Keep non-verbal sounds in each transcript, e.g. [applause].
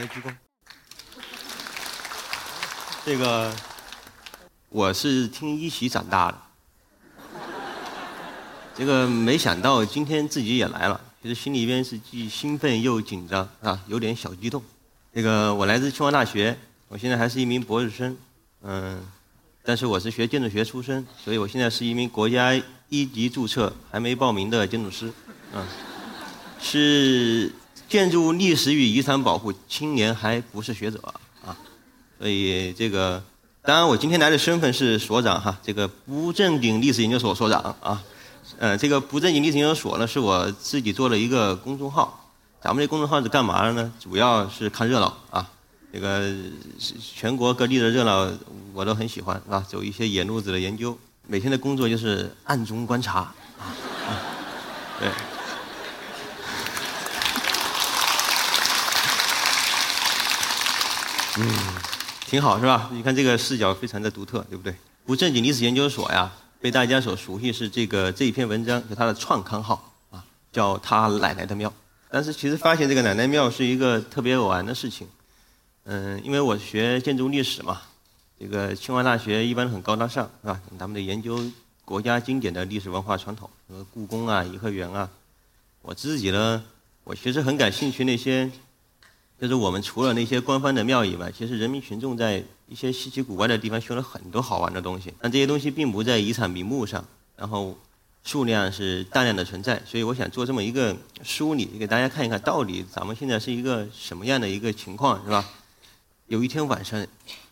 上台鞠躬。这个我是听一席长大的，这个没想到今天自己也来了，其实心里边是既兴奋又紧张啊，有点小激动。这个我来自清华大学，我现在还是一名博士生，嗯，但是我是学建筑学出身，所以我现在是一名国家一级注册还没报名的建筑师，嗯，是建筑历史与遗产保护青年，还不是学者啊，所以这个当然我今天来的身份是所长哈，这个不正经历史研究所所长啊，呃，这个不正经历史研究所呢是我自己做了一个公众号。咱们这公众号是干嘛的呢？主要是看热闹啊，这个全国各地的热闹我都很喜欢啊，走一些野路子的研究。每天的工作就是暗中观察啊，对，嗯，挺好是吧？你看这个视角非常的独特，对不对？不正经历史研究所呀，被大家所熟悉是这个这一篇文章是它的创刊号啊，叫他奶奶的庙。但是其实发现这个奶奶庙是一个特别偶然的事情，嗯，因为我学建筑历史嘛，这个清华大学一般很高大上，是吧？他们的研究国家经典的历史文化传统，什么故宫啊、颐和园啊。我自己呢，我其实很感兴趣那些，就是我们除了那些官方的庙以外，其实人民群众在一些稀奇古怪的地方修了很多好玩的东西，但这些东西并不在遗产名目上，然后。数量是大量的存在，所以我想做这么一个梳理，给大家看一看，到底咱们现在是一个什么样的一个情况，是吧？有一天晚上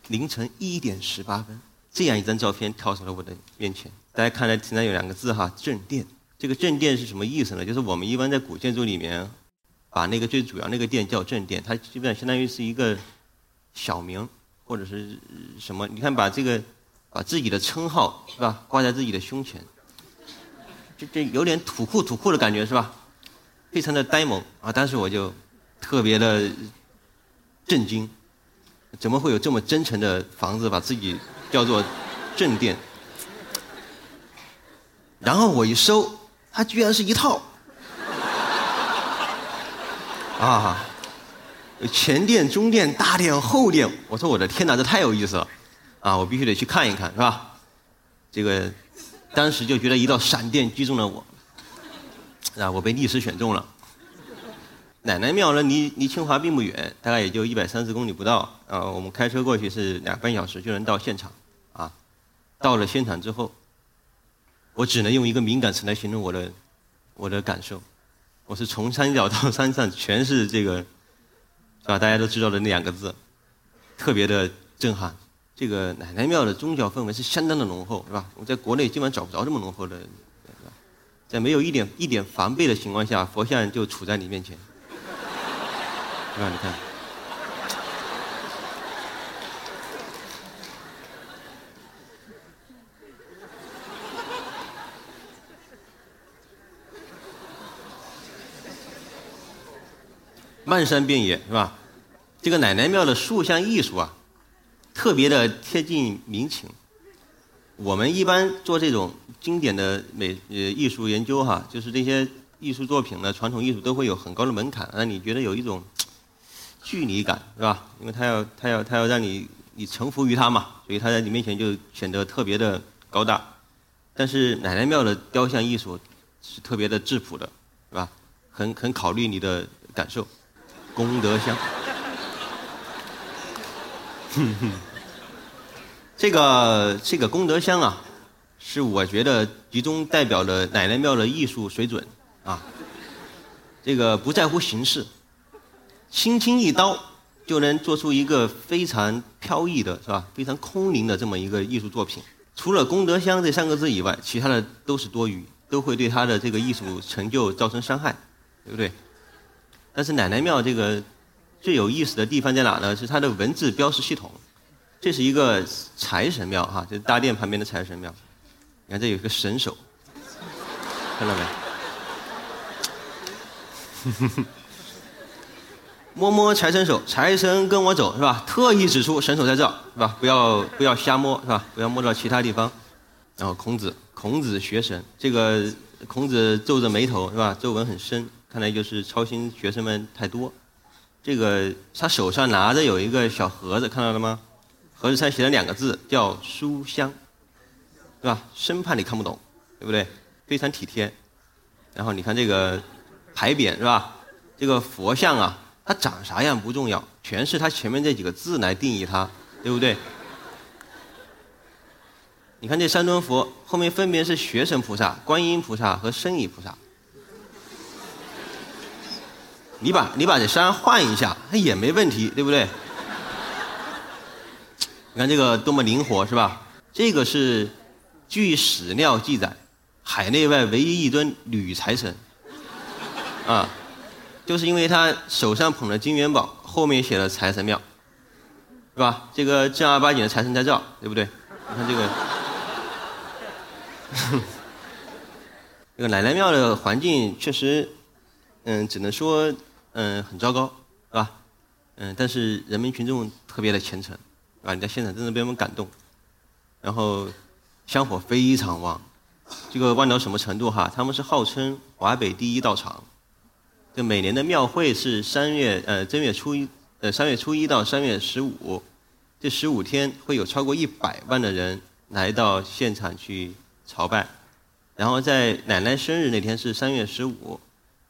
凌晨一点十八分，这样一张照片跳到了我的面前。大家看来现在有两个字哈，正殿。这个正殿是什么意思呢？就是我们一般在古建筑里面，把那个最主要那个店叫正店，它基本上相当于是一个小名或者是什么。你看，把这个把自己的称号是吧，挂在自己的胸前。就就有点土酷土酷的感觉是吧？非常的呆萌啊！当时我就特别的震惊，怎么会有这么真诚的房子把自己叫做正店？然后我一搜，它居然是一套啊！前殿、中殿、大殿、后殿，我说我的天哪，这太有意思了啊！我必须得去看一看，是吧？这个。当时就觉得一道闪电击中了我，啊，我被历史选中了。奶奶庙呢，离离清华并不远，大概也就一百三十公里不到。啊，我们开车过去是两半小时就能到现场。啊，到了现场之后，我只能用一个敏感词来形容我的我的感受。我是从山脚到山上全是这个，是吧？大家都知道的那两个字，特别的震撼。这个奶奶庙的宗教氛围是相当的浓厚，是吧？我在国内基本上找不着这么浓厚的，在没有一点一点防备的情况下，佛像就杵在你面前，是吧？你看，漫山遍野，是吧？这个奶奶庙的塑像艺术啊。特别的贴近民情。我们一般做这种经典的美呃艺术研究哈，就是这些艺术作品呢，传统艺术都会有很高的门槛，让你觉得有一种距离感，是吧？因为他要他要他要让你你臣服于他嘛，所以他在你面前就显得特别的高大。但是奶奶庙的雕像艺术是特别的质朴的，是吧？很很考虑你的感受，功德箱。哼哼。这个这个功德箱啊，是我觉得集中代表了奶奶庙的艺术水准啊。这个不在乎形式，轻轻一刀就能做出一个非常飘逸的是吧？非常空灵的这么一个艺术作品。除了功德箱这三个字以外，其他的都是多余，都会对他的这个艺术成就造成伤害，对不对？但是奶奶庙这个最有意思的地方在哪呢？是它的文字标识系统。这是一个财神庙哈，就是大殿旁边的财神庙。你看这有个神手，看到没？[laughs] 摸摸财神手，财神跟我走是吧？特意指出神手在这儿是吧？不要不要瞎摸是吧？不要摸到其他地方。然后孔子，孔子学神，这个孔子皱着眉头是吧？皱纹很深，看来就是操心学生们太多。这个他手上拿着有一个小盒子，看到了吗？盒子上写了两个字，叫书香，对吧？生怕你看不懂，对不对？非常体贴。然后你看这个牌匾是吧？这个佛像啊，它长啥样不重要，全是它前面这几个字来定义它，对不对？你看这三尊佛后面分别是学神菩萨、观音菩萨和圣意菩萨。你把你把这山换一下，它也没问题，对不对？你看这个多么灵活，是吧？这个是据史料记载，海内外唯一一尊女财神，啊，就是因为他手上捧着金元宝，后面写了财神庙，是吧？这个正儿八经的财神在这，对不对？你看这个，[laughs] 这个奶奶庙的环境确实，嗯，只能说。嗯，很糟糕，是吧？嗯，但是人民群众特别的虔诚，啊，你在现场真的被我们感动。然后香火非常旺，这个旺到什么程度哈？他们是号称华北第一道场。这每年的庙会是三月呃正月初一呃三月初一到三月十五，这十五天会有超过一百万的人来到现场去朝拜。然后在奶奶生日那天是三月十五。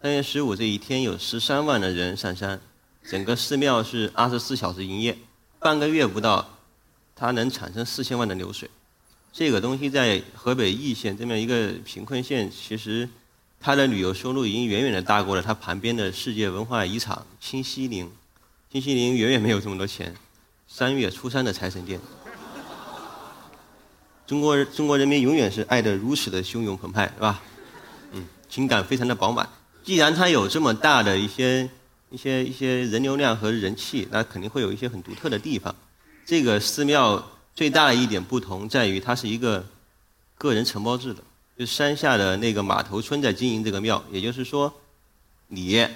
三月十五这一天有十三万的人上山，整个寺庙是二十四小时营业，半个月不到，它能产生四千万的流水。这个东西在河北易县这么一个贫困县，其实它的旅游收入已经远远的大过了它旁边的世界文化遗产清西陵。清西陵远远没有这么多钱。三月初三的财神殿，中国中国人民永远是爱的如此的汹涌澎湃，是吧？嗯，情感非常的饱满。既然它有这么大的一些一些一些人流量和人气，那肯定会有一些很独特的地方。这个寺庙最大的一点不同在于，它是一个个人承包制的，就山下的那个码头村在经营这个庙。也就是说，你是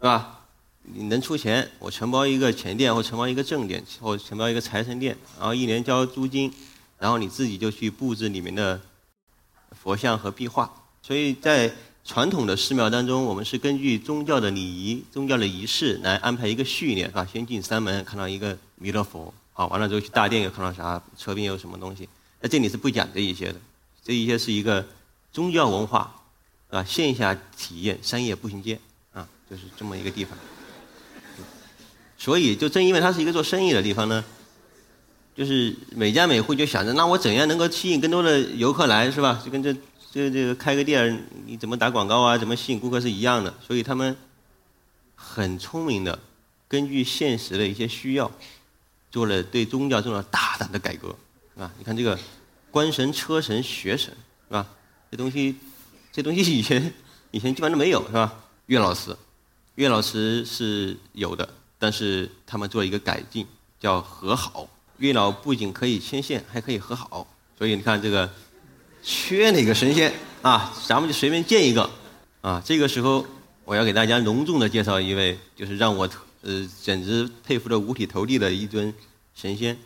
吧？你能出钱，我承包一个前殿，或承包一个正殿，或承包一个财神殿，然后一年交租金，然后你自己就去布置里面的佛像和壁画。所以在传统的寺庙当中，我们是根据宗教的礼仪、宗教的仪式来安排一个序列，啊，先进三门看到一个弥勒佛，好，完了之后去大殿又看到啥，侧边有什么东西。那这里是不讲这一些的，这一些是一个宗教文化，啊，线下体验商业步行街，啊，就是这么一个地方。所以，就正因为它是一个做生意的地方呢，就是每家每户就想着，那我怎样能够吸引更多的游客来，是吧？就跟这。这这个开个店，你怎么打广告啊？怎么吸引顾客是一样的，所以他们很聪明的，根据现实的一些需要，做了对宗教做了大胆的改革，是吧？你看这个官神、车神、学神，是吧？这东西，这东西以前以前基本上都没有，是吧？岳老师，岳老师是有的，但是他们做了一个改进，叫和好。月老不仅可以牵线，还可以和好，所以你看这个。缺哪个神仙啊？咱们就随便建一个啊！这个时候，我要给大家隆重的介绍一位，就是让我呃简直佩服的五体投地的一尊神仙。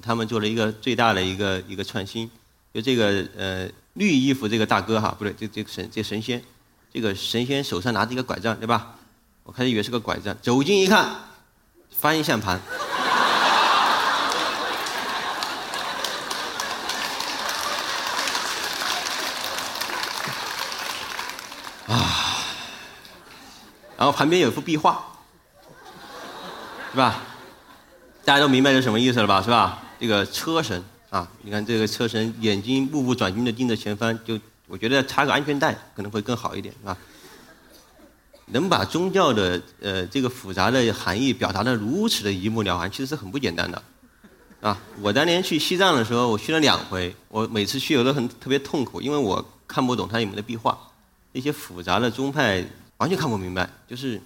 他们做了一个最大的一个一个创新。就这个呃绿衣服这个大哥哈，不对，这这神这神仙，这个神仙手上拿着一个拐杖，对吧？我开始以为是个拐杖，走近一看，方向盘。啊，然后旁边有一幅壁画，是吧？大家都明白这什么意思了吧？是吧？这个车神啊，你看这个车神眼睛目不转睛的盯着前方，就我觉得插个安全带可能会更好一点，是吧？能把宗教的呃这个复杂的含义表达的如此的一目了然，其实是很不简单的，啊！我当年去西藏的时候，我去了两回，我每次去我都很特别痛苦，因为我看不懂它里面的壁画。一些复杂的宗派完全看不明白，就是，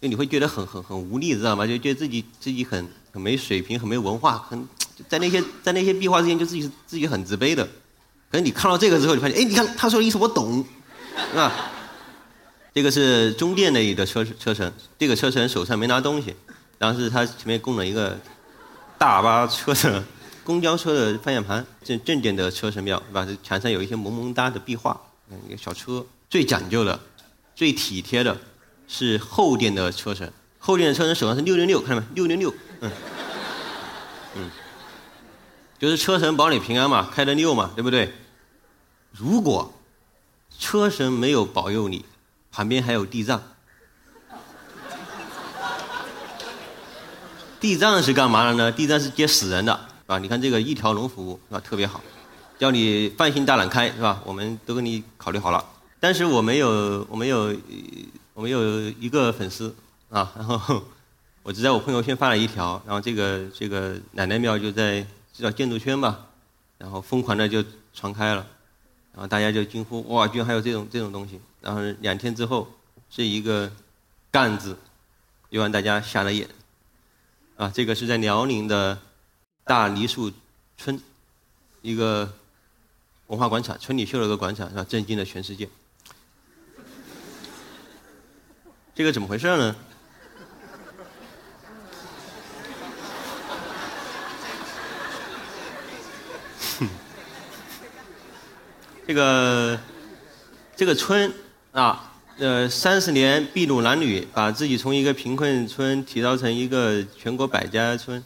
就你会觉得很很很无力，知道吗？就觉得自己自己很很没水平，很没文化，很在那些在那些壁画之间就自己自己很自卑的。可是你看到这个之后，你发现，哎，你看他说的意思我懂，是吧？这个是中殿那里的车车神，这个车神手上没拿东西，然后是他前面供了一个大巴车的公交车的方向盘，正正殿的车神庙，是吧？墙上有一些萌萌哒的壁画，一个小车。最讲究的、最体贴的，是后殿的车神。后面的车神手上是六六六，看到没？六六六，嗯，嗯，就是车神保你平安嘛，开的六嘛，对不对？如果车神没有保佑你，旁边还有地藏。地藏是干嘛的呢？地藏是接死人的，是吧？你看这个一条龙服务是吧？特别好，叫你放心大胆开是吧？我们都给你考虑好了。但是我没有，我没有，我没有一个粉丝啊。然后 [laughs] 我只在我朋友圈发了一条，然后这个这个奶奶庙就在这叫建筑圈吧，然后疯狂的就传开了，然后大家就惊呼哇，居然还有这种这种东西。然后两天之后，这一个“干”字，又让大家瞎了眼。啊，这个是在辽宁的大梨树村一个文化广场，村里修了个广场，是吧？震惊了全世界。这个怎么回事呢？[laughs] 这个这个村啊。呃，三十年筚路蓝缕，把自己从一个贫困村提高成一个全国百家村，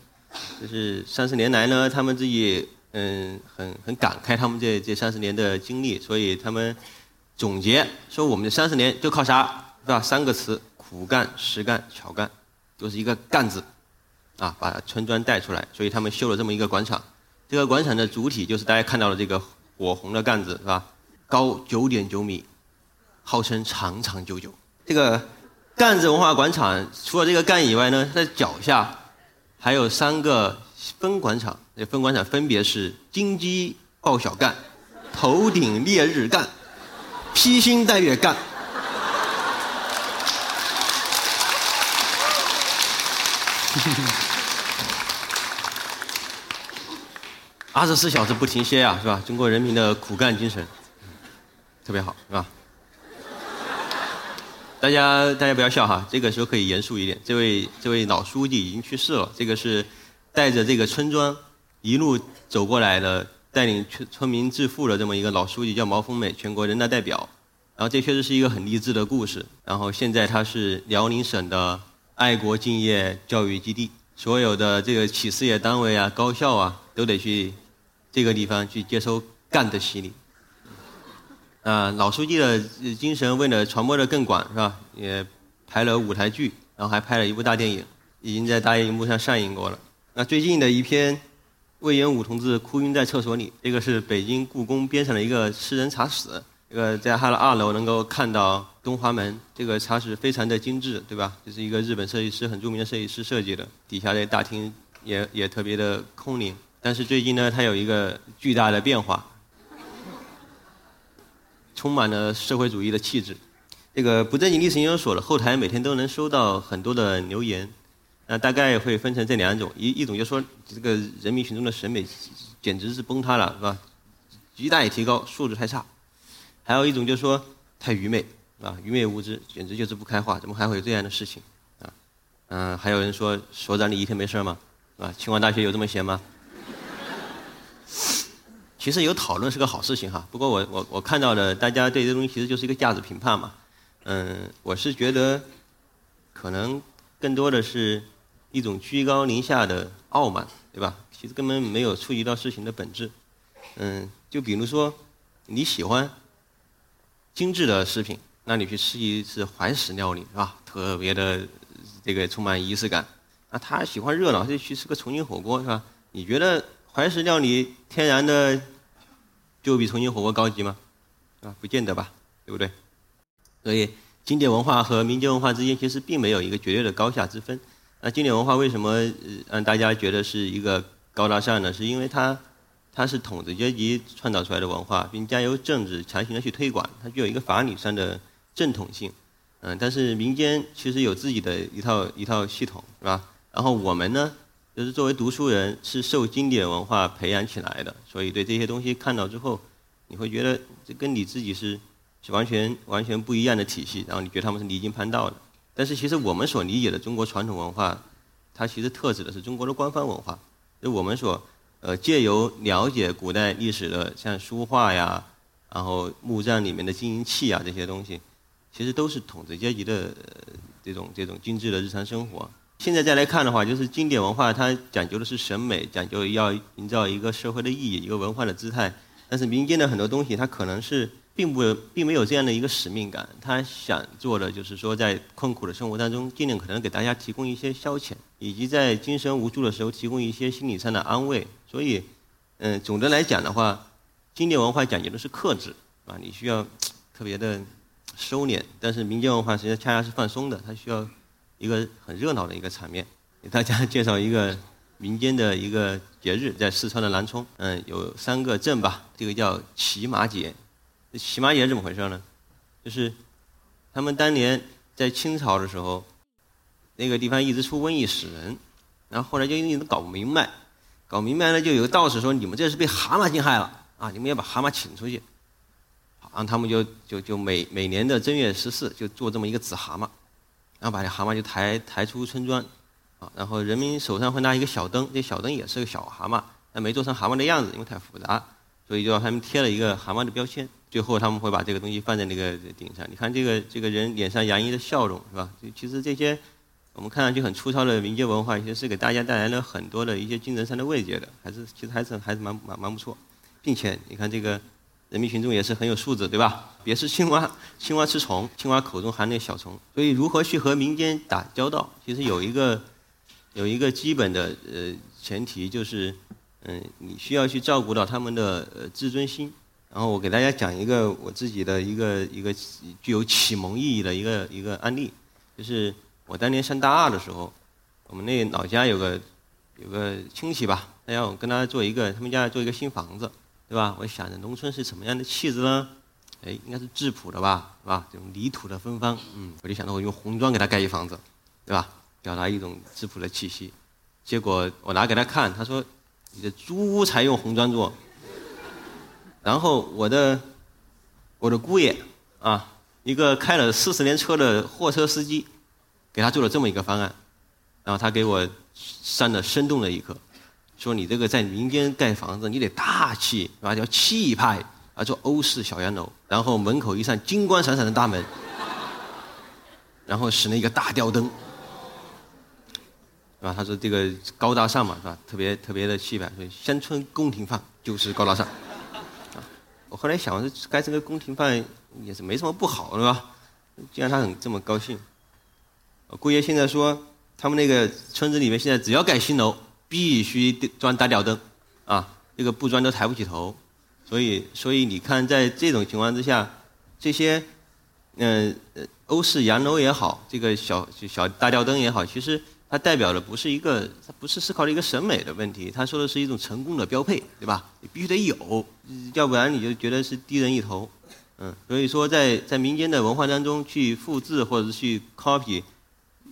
就是三十年来呢，他们自己嗯很很感慨他们这这三十年的经历，所以他们总结说我们这三十年就靠啥是吧？三个词：苦干、实干、巧干，都是一个干字，啊，把村庄带出来，所以他们修了这么一个广场。这个广场的主体就是大家看到的这个火红的干子是吧？高九点九米。号称长长久久。这个干子文化广场除了这个干以外呢，在脚下还有三个分广场。这分广场分别是金鸡报小干、头顶烈日干、披星戴月干。二十四小时不停歇呀，是吧？中国人民的苦干精神，特别好，是吧？大家大家不要笑哈，这个时候可以严肃一点。这位这位老书记已经去世了，这个是带着这个村庄一路走过来的，带领村村民致富的这么一个老书记，叫毛丰美，全国人大代表。然后这确实是一个很励志的故事。然后现在他是辽宁省的爱国敬业教育基地，所有的这个企事业单位啊、高校啊，都得去这个地方去接受干的洗礼。啊，老书记的精神为了传播的更广，是吧？也拍了舞台剧，然后还拍了一部大电影，已经在大荧幕上上映过了。那最近的一篇，魏延武同志哭晕在厕所里，这个是北京故宫边上的一个私人茶室，这个在它的二楼能够看到东华门。这个茶室非常的精致，对吧？这是一个日本设计师很著名的设计师设计的，底下的大厅也也特别的空灵。但是最近呢，它有一个巨大的变化。充满了社会主义的气质。这个不正经历史研究所的后台每天都能收到很多的留言，那大概会分成这两种：一一种就说这个人民群众的审美简直是崩塌了，是吧？极大提高，素质太差；还有一种就说太愚昧，啊，愚昧无知，简直就是不开化，怎么还会有这样的事情？啊，嗯，还有人说所长你一天没事吗？啊，清华大学有这么闲吗？其实有讨论是个好事情哈，不过我我我看到的，大家对这东西其实就是一个价值评判嘛。嗯，我是觉得，可能更多的是一种居高临下的傲慢，对吧？其实根本没有触及到事情的本质。嗯，就比如说你喜欢精致的食品，那你去吃一次怀石料理是吧？特别的这个充满仪式感。啊，他喜欢热闹，就去吃个重庆火锅是吧？你觉得怀石料理天然的？就比重庆火锅高级吗？啊，不见得吧，对不对？所以经典文化和民间文化之间其实并没有一个绝对的高下之分。那经典文化为什么让大家觉得是一个高大上呢？是因为它它是统治阶级创造出来的文化，并加由政治强行的去推广，它具有一个法理上的正统性。嗯，但是民间其实有自己的一套一套系统，是吧？然后我们呢？就是作为读书人，是受经典文化培养起来的，所以对这些东西看到之后，你会觉得这跟你自己是完全完全不一样的体系，然后你觉得他们是离经叛道的。但是其实我们所理解的中国传统文化，它其实特指的是中国的官方文化。就我们所呃借由了解古代历史的像书画呀，然后墓葬里面的金银器啊这些东西，其实都是统治阶级的这种这种精致的日常生活。现在再来看的话，就是经典文化它讲究的是审美，讲究要营造一个社会的意义，一个文化的姿态。但是民间的很多东西，它可能是并不并没有这样的一个使命感，他想做的就是说，在困苦的生活当中，尽量可能给大家提供一些消遣，以及在精神无助的时候提供一些心理上的安慰。所以，嗯，总的来讲的话，经典文化讲究的是克制，啊，你需要特别的收敛；但是民间文化实际上恰恰是放松的，它需要一个很热闹的一个场面。给大家介绍一个民间的一个节日，在四川的南充，嗯，有三个镇吧，这个叫骑马节。骑马节怎么回事呢？就是他们当年在清朝的时候，那个地方一直出瘟疫死人，然后后来就一直搞不明白，搞明白了就有个道士说：“你们这是被蛤蟆惊害了啊！你们要把蛤蟆请出去。”然后他们就就就每每年的正月十四就做这么一个紫蛤蟆，然后把这蛤蟆就抬抬出村庄，啊，然后人民手上会拿一个小灯，这小灯也是个小蛤蟆，但没做成蛤蟆的样子，因为太复杂，所以就让他们贴了一个蛤蟆的标签。最后他们会把这个东西放在那个顶上，你看这个这个人脸上洋溢的笑容，是吧？其实这些我们看上去很粗糙的民间文化，其实是给大家带来了很多的一些精神上的慰藉的，还是其实还是还是蛮蛮蛮不错，并且你看这个人民群众也是很有素质，对吧？别是青蛙，青蛙吃虫，青蛙口中含那小虫，所以如何去和民间打交道，其实有一个有一个基本的呃前提，就是嗯，你需要去照顾到他们的呃自尊心。然后我给大家讲一个我自己的一个一个具有启蒙意义的一个一个案例，就是我当年上大二的时候，我们那老家有个有个亲戚吧，他要我跟他做一个，他们家做一个新房子，对吧？我想着农村是什么样的气质呢？哎，应该是质朴的吧，是吧？这种泥土的芬芳，嗯，我就想到我用红砖给他盖一房子，对吧？表达一种质朴的气息。结果我拿给他看，他说：“你的猪才用红砖做。”然后我的我的姑爷啊，一个开了四十年车的货车司机，给他做了这么一个方案，然后他给我上了生动的一课，说你这个在民间盖房子，你得大气，是吧？叫气派，啊，做欧式小洋楼，然后门口一扇金光闪闪的大门，然后使那个大吊灯，是吧？他说这个高大上嘛，是吧？特别特别的气派，所以乡村宫廷范就是高大上。我后来想，这盖这个宫廷范也是没什么不好，是吧？既然他很这么高兴，姑爷现在说，他们那个村子里面现在只要盖新楼，必须装大吊灯，啊，这个不装都抬不起头。所以，所以你看，在这种情况之下，这些，嗯，欧式洋楼也好，这个小小大吊灯也好，其实。它代表的不是一个，它不是思考的一个审美的问题，它说的是一种成功的标配，对吧？你必须得有，要不然你就觉得是低人一头，嗯。所以说，在在民间的文化当中去复制或者去 copy，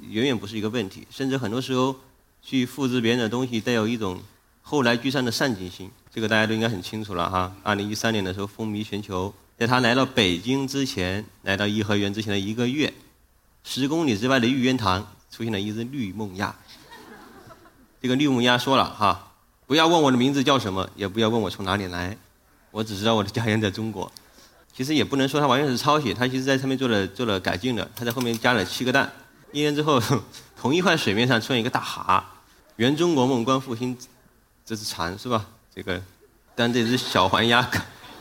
远远不是一个问题，甚至很多时候去复制别人的东西带有一种后来居上的上进心，这个大家都应该很清楚了哈。二零一三年的时候风靡全球，在他来到北京之前，来到颐和园之前的一个月，十公里之外的玉渊潭。出现了一只绿梦鸭，这个绿梦鸭说了哈，不要问我的名字叫什么，也不要问我从哪里来，我只知道我的家园在中国。其实也不能说它完全是抄袭，它其实在上面做了做了改进的，它在后面加了七个蛋。一年之后，同一块水面上出现一个大蛤，原中国梦观复兴，这是蝉是吧？这个，当这只小黄鸭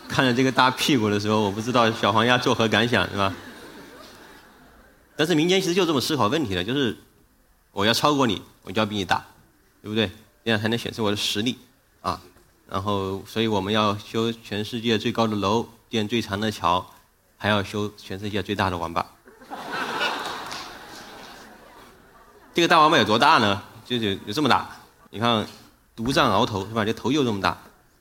看着这个大屁股的时候，我不知道小黄鸭作何感想是吧？但是民间其实就这么思考问题的，就是我要超过你，我就要比你大，对不对？这样才能显示我的实力啊。然后，所以我们要修全世界最高的楼，建最长的桥，还要修全世界最大的网吧。这个大王八有多大呢？就是有这么大。你看，独占鳌头是吧？这头就这么大。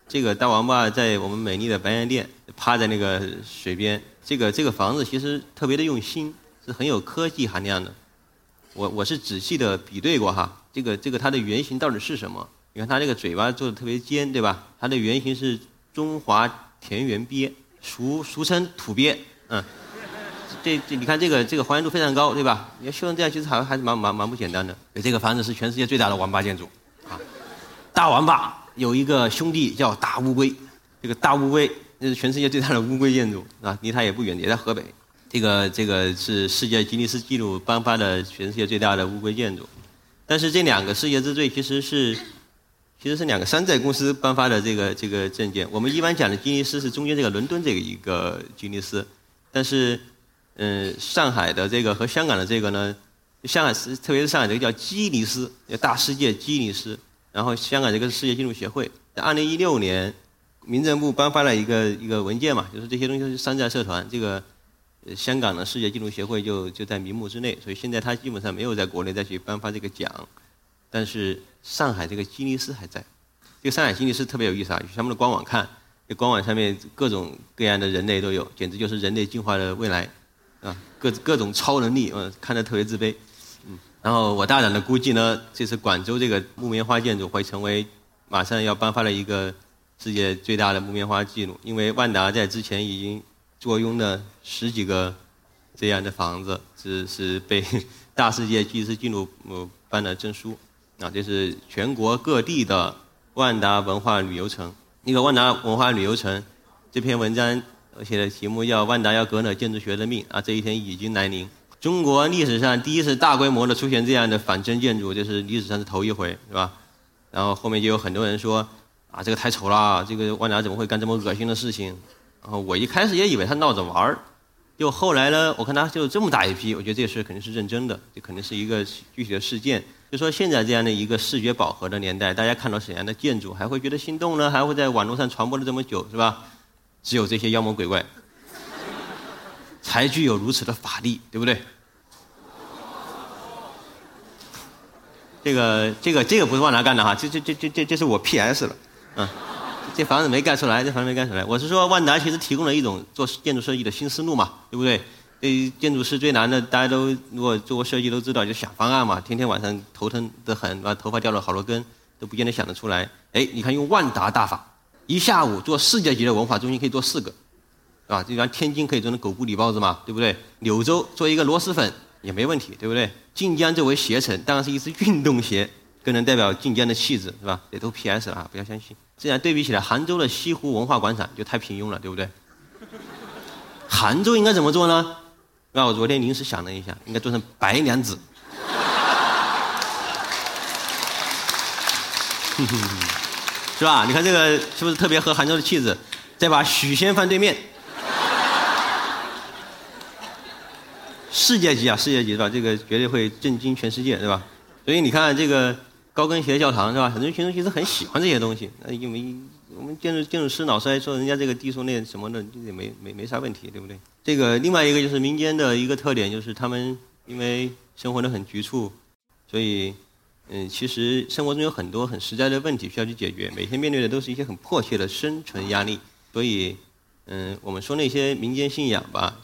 这个大王八在我们美丽的白洋淀，趴在那个水边。这个这个房子其实特别的用心。是很有科技含量的，我我是仔细的比对过哈，这个这个它的原型到底是什么？你看它这个嘴巴做的特别尖，对吧？它的原型是中华田园鳖，俗俗称土鳖，嗯，这这你看这个这个还原度非常高，对吧？你要修成这样，其实还还是蛮蛮蛮不简单的。这个房子是全世界最大的王八建筑，啊，大王八有一个兄弟叫大乌龟，这个大乌龟那是全世界最大的乌龟建筑啊，离它也不远，也在河北。这个这个是世界吉尼斯纪录颁发的全世界最大的乌龟建筑。但是这两个世界之最其实是其实是两个山寨公司颁发的这个这个证件。我们一般讲的吉尼斯是中间这个伦敦这个一个吉尼斯，但是嗯，上海的这个和香港的这个呢，香港是特别是上海这个叫吉尼斯，大世界吉尼斯，然后香港这个是世界纪录协会。在二零一六年，民政部颁发了一个一个文件嘛，就是这些东西是山寨社团，这个香港的世界纪录协会就就在名目之内，所以现在他基本上没有在国内再去颁发这个奖，但是上海这个吉尼斯还在。这个上海吉尼斯特别有意思啊，去他们的官网看，这官网上面各种各样的人类都有，简直就是人类进化的未来。啊，各各种超能力，嗯，看着特别自卑，嗯。然后我大胆的估计呢，这次广州这个木棉花建筑会成为马上要颁发的一个世界最大的木棉花记录，因为万达在之前已经坐拥了十几个这样的房子，是是被 [laughs] 大世界吉尼斯纪录颁了证书。啊，这是全国各地的万达文化旅游城，那个万达文化旅游城这篇文章。我写的题目叫“万达要革了建筑学的命”啊，这一天已经来临。中国历史上第一次大规模的出现这样的仿真建筑，这是历史上是头一回，是吧？然后后面就有很多人说啊，这个太丑了，这个万达怎么会干这么恶心的事情？然后我一开始也以为他闹着玩儿，就后来呢，我看他就这么大一批，我觉得这事肯定是认真的，这肯定是一个具体的事件。就说现在这样的一个视觉饱和的年代，大家看到沈阳的建筑还会觉得心动呢？还会在网络上传播了这么久，是吧？只有这些妖魔鬼怪，才具有如此的法力，对不对？这个、这个、这个不是万达干的哈，这、这、这、这、这，这是我 P.S. 了，嗯，这房子没盖出来，这房子没盖出来。我是说，万达其实提供了一种做建筑设计的新思路嘛，对不对？对建筑师最难的，大家都如果做过设计都知道，就想方案嘛，天天晚上头疼得很，把头发掉了好多根，都不见得想得出来。哎，你看用万达大法。一下午做世界级的文化中心可以做四个，是吧？就像天津可以做成狗不理包子嘛，对不对？柳州做一个螺蛳粉也没问题，对不对？晋江作为鞋城，当然是一只运动鞋，更能代表晋江的气质，是吧？也都 PS 了啊，不要相信。这样对比起来，杭州的西湖文化广场就太平庸了，对不对？杭州应该怎么做呢？那我昨天临时想了一下，应该做成白娘子。[laughs] 是吧？你看这个是不是特别合杭州的气质？再把许仙放对面，世界级啊，世界级是吧？这个绝对会震惊全世界，是吧？所以你看这个高跟鞋教堂是吧？很多群众其实很喜欢这些东西。那因为我们建筑建筑师老师还说人家这个低俗那什么的，也没没没啥问题，对不对？这个另外一个就是民间的一个特点，就是他们因为生活的很局促，所以。嗯，其实生活中有很多很实在的问题需要去解决，每天面对的都是一些很迫切的生存压力。所以，嗯，我们说那些民间信仰吧，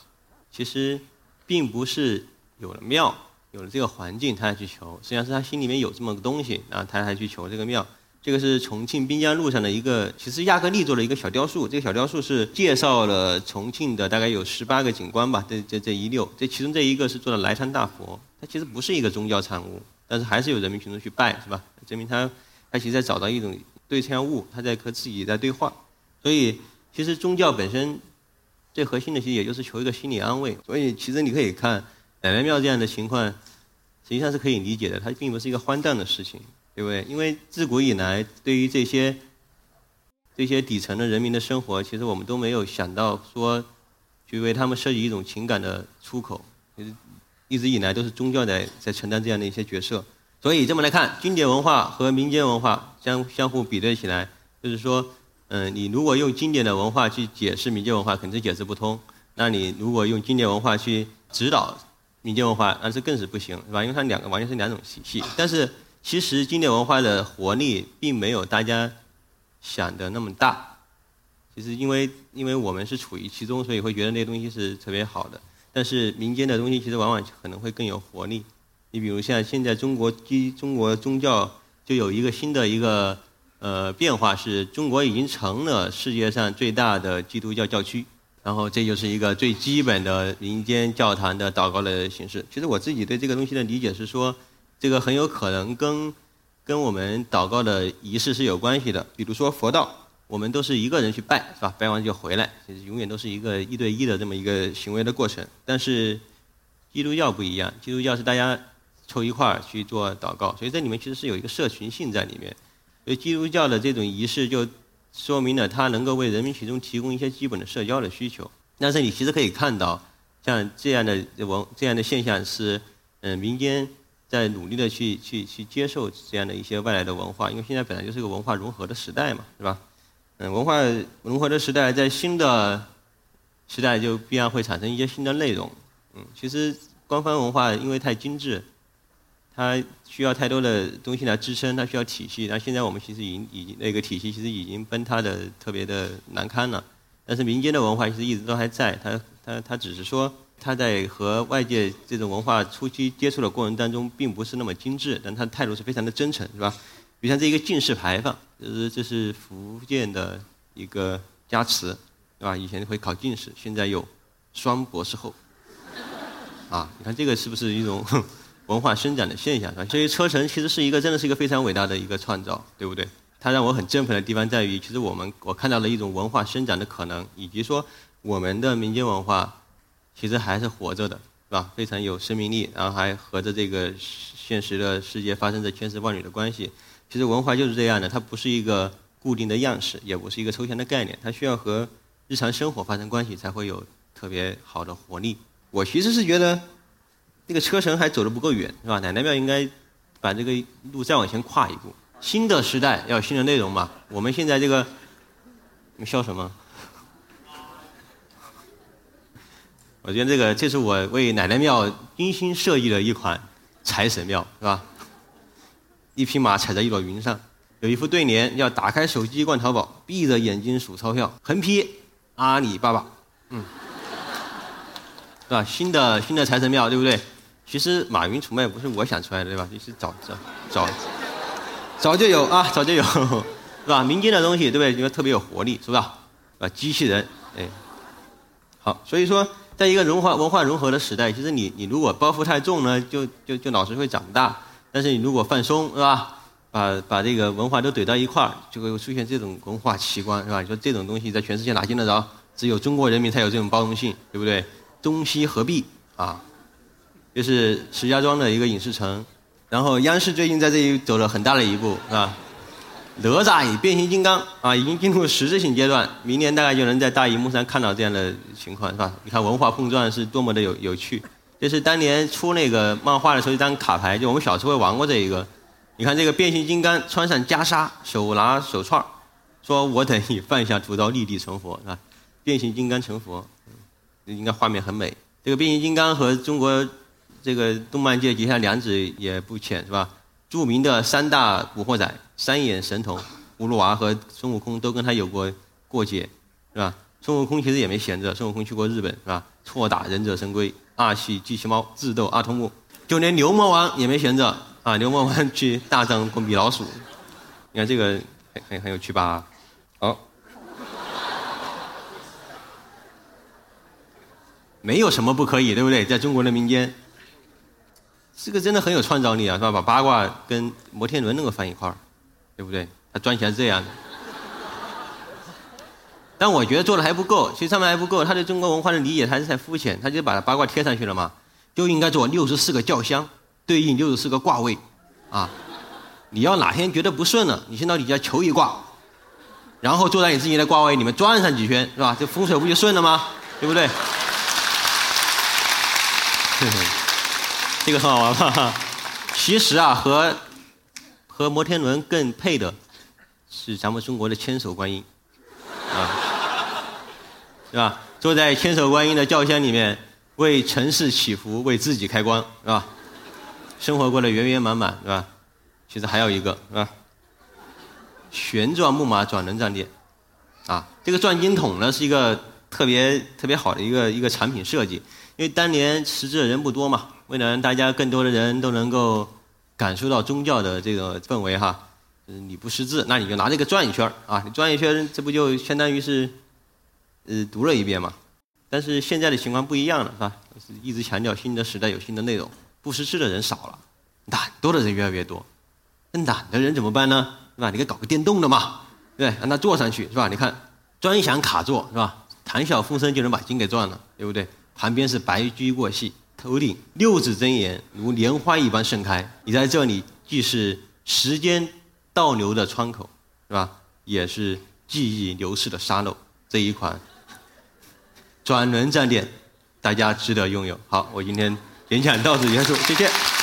其实并不是有了庙、有了这个环境他才去求，实际上是他心里面有这么个东西，然后他才去求这个庙。这个是重庆滨江路上的一个，其实亚克力做了一个小雕塑，这个小雕塑是介绍了重庆的大概有十八个景观吧，这这这一溜，这其中这一个是做的来山大佛，它其实不是一个宗教产物。但是还是有人民群众去拜，是吧？证明他，他其实在找到一种对象物，他在和自己在对话。所以，其实宗教本身最核心的，其实也就是求一个心理安慰。所以，其实你可以看奶奶庙这样的情况，实际上是可以理解的。它并不是一个荒诞的事情，对不对？因为自古以来，对于这些这些底层的人民的生活，其实我们都没有想到说去为他们设计一种情感的出口。一直以来都是宗教在在承担这样的一些角色，所以这么来看，经典文化和民间文化相相互比对起来，就是说，嗯，你如果用经典的文化去解释民间文化，肯定解释不通；那你如果用经典文化去指导民间文化，那是更是不行，是吧？因为它两个完全是两种体系。但是其实经典文化的活力并没有大家想的那么大。其实因为因为我们是处于其中，所以会觉得那些东西是特别好的。但是民间的东西其实往往可能会更有活力。你比如像现在中国基中国宗教就有一个新的一个呃变化，是中国已经成了世界上最大的基督教教区。然后这就是一个最基本的民间教堂的祷告的形式。其实我自己对这个东西的理解是说，这个很有可能跟跟我们祷告的仪式是有关系的。比如说佛道，我们都是一个人去拜，是吧？拜完就回来，其实永远都是一个一对一的这么一个行为的过程。但是基督教不一样，基督教是大家凑一块儿去做祷告，所以这里面其实是有一个社群性在里面。所以基督教的这种仪式就说明了它能够为人民群众提供一些基本的社交的需求。但是你其实可以看到，像这样的文这样的现象是，嗯，民间在努力的去去去接受这样的一些外来的文化，因为现在本来就是个文化融合的时代嘛，是吧？嗯，文化融合的时代，在新的时代就必然会产生一些新的内容。嗯，其实官方文化因为太精致，它需要太多的东西来支撑，它需要体系。那现在我们其实已经已经那个体系其实已经崩塌的特别的难堪了。但是民间的文化其实一直都还在，它它它只是说它在和外界这种文化初期接触的过程当中，并不是那么精致，但它的态度是非常的真诚，是吧？比如像这一个进士牌坊，就是这是福建的一个家祠，对吧？以前会考进士，现在有双博士后，啊，你看这个是不是一种 [laughs] 文化生长的现象？所以车臣其实是一个真的是一个非常伟大的一个创造，对不对？它让我很振奋的地方在于，其实我们我看到了一种文化生长的可能，以及说我们的民间文化其实还是活着的，是吧？非常有生命力，然后还和着这个现实的世界发生着千丝万缕的关系。其实文化就是这样的，它不是一个固定的样式，也不是一个抽象的概念，它需要和日常生活发生关系，才会有特别好的活力。我其实是觉得，这个车程还走得不够远，是吧？奶奶庙应该把这个路再往前跨一步。新的时代要有新的内容嘛。我们现在这个，你们笑什么？我觉得这个，这是我为奶奶庙精心设计的一款财神庙，是吧？一匹马踩在一朵云上，有一副对联：要打开手机逛淘宝，闭着眼睛数钞票。横批：阿里巴巴。嗯，[laughs] 是吧？新的新的财神庙，对不对？其实马云出卖不是我想出来的，对吧？就是早早早早就有啊，早就有，[laughs] 是吧？民间的东西，对不对？因为特别有活力，是吧？啊，机器人，哎，好。所以说，在一个文化文化融合的时代，其实你你如果包袱太重呢，就就就老是会长不大。但是你如果放松，是吧？把把这个文化都怼到一块儿，就会出现这种文化奇观，是吧？你说这种东西在全世界哪见得着？只有中国人民才有这种包容性，对不对？东西合璧啊，就是石家庄的一个影视城。然后央视最近在这里走了很大的一步，是吧？哪吒与变形金刚啊，已经进入实质性阶段，明年大概就能在大荧幕上看到这样的情况，是吧？你看文化碰撞是多么的有有趣。就是当年出那个漫画的时候，一张卡牌，就我们小时候玩过这一个。你看这个变形金刚穿上袈裟，手拿手串说我等你放下屠刀，立地成佛，是吧？变形金刚成佛，应该画面很美。这个变形金刚和中国这个动漫界结下梁子也不浅，是吧？著名的三大古惑仔，三眼神童葫芦娃和孙悟空都跟他有过过节，是吧？孙悟空其实也没闲着，孙悟空去过日本，是吧？错打忍者神龟。二喜机器猫智斗阿童木，就连牛魔王也没闲着啊！牛魔王去大战过米老鼠，你看这个很很很有趣吧？好，没有什么不可以，对不对？在中国的民间，这个真的很有创造力啊，是吧？把八卦跟摩天轮能够放一块儿，对不对？他转起来这样。但我觉得做的还不够，其实上面还不够。他对中国文化的理解还是太肤浅，他就把八卦贴上去了嘛。就应该做六十四个轿厢，对应六十四个卦位，啊，你要哪天觉得不顺了，你先到底下求一卦，然后坐在你自己的卦位里面转上几圈，是吧？这风水不就顺了吗？对不对？[laughs] 这个很好玩吧？其实啊，和和摩天轮更配的是咱们中国的千手观音，啊。是吧？坐在千手观音的轿厢里面，为城市祈福，为自己开光，是吧？生活过得圆圆满满，是吧？其实还有一个，是吧？旋转木马转轮站店，啊，这个转经筒呢是一个特别特别好的一个一个产品设计，因为当年识字的人不多嘛，为了让大家更多的人都能够感受到宗教的这个氛围哈，嗯你不识字，那你就拿这个转一圈啊，你转一圈，这不就相当于是。呃，读了一遍嘛，但是现在的情况不一样了，是吧？一直强调新的时代有新的内容，不识字的人少了，懒惰的人越来越多。那懒的人怎么办呢？是吧？你给搞个电动的嘛，对，让他坐上去是吧？你看，专享卡座是吧？谈笑风生就能把经给赚了，对不对？旁边是白驹过隙，头顶六字真言如莲花一般盛开。你在这里既是时间倒流的窗口，是吧？也是记忆流逝的沙漏。这一款转轮战垫，大家值得拥有。好，我今天演讲到此结束，谢谢。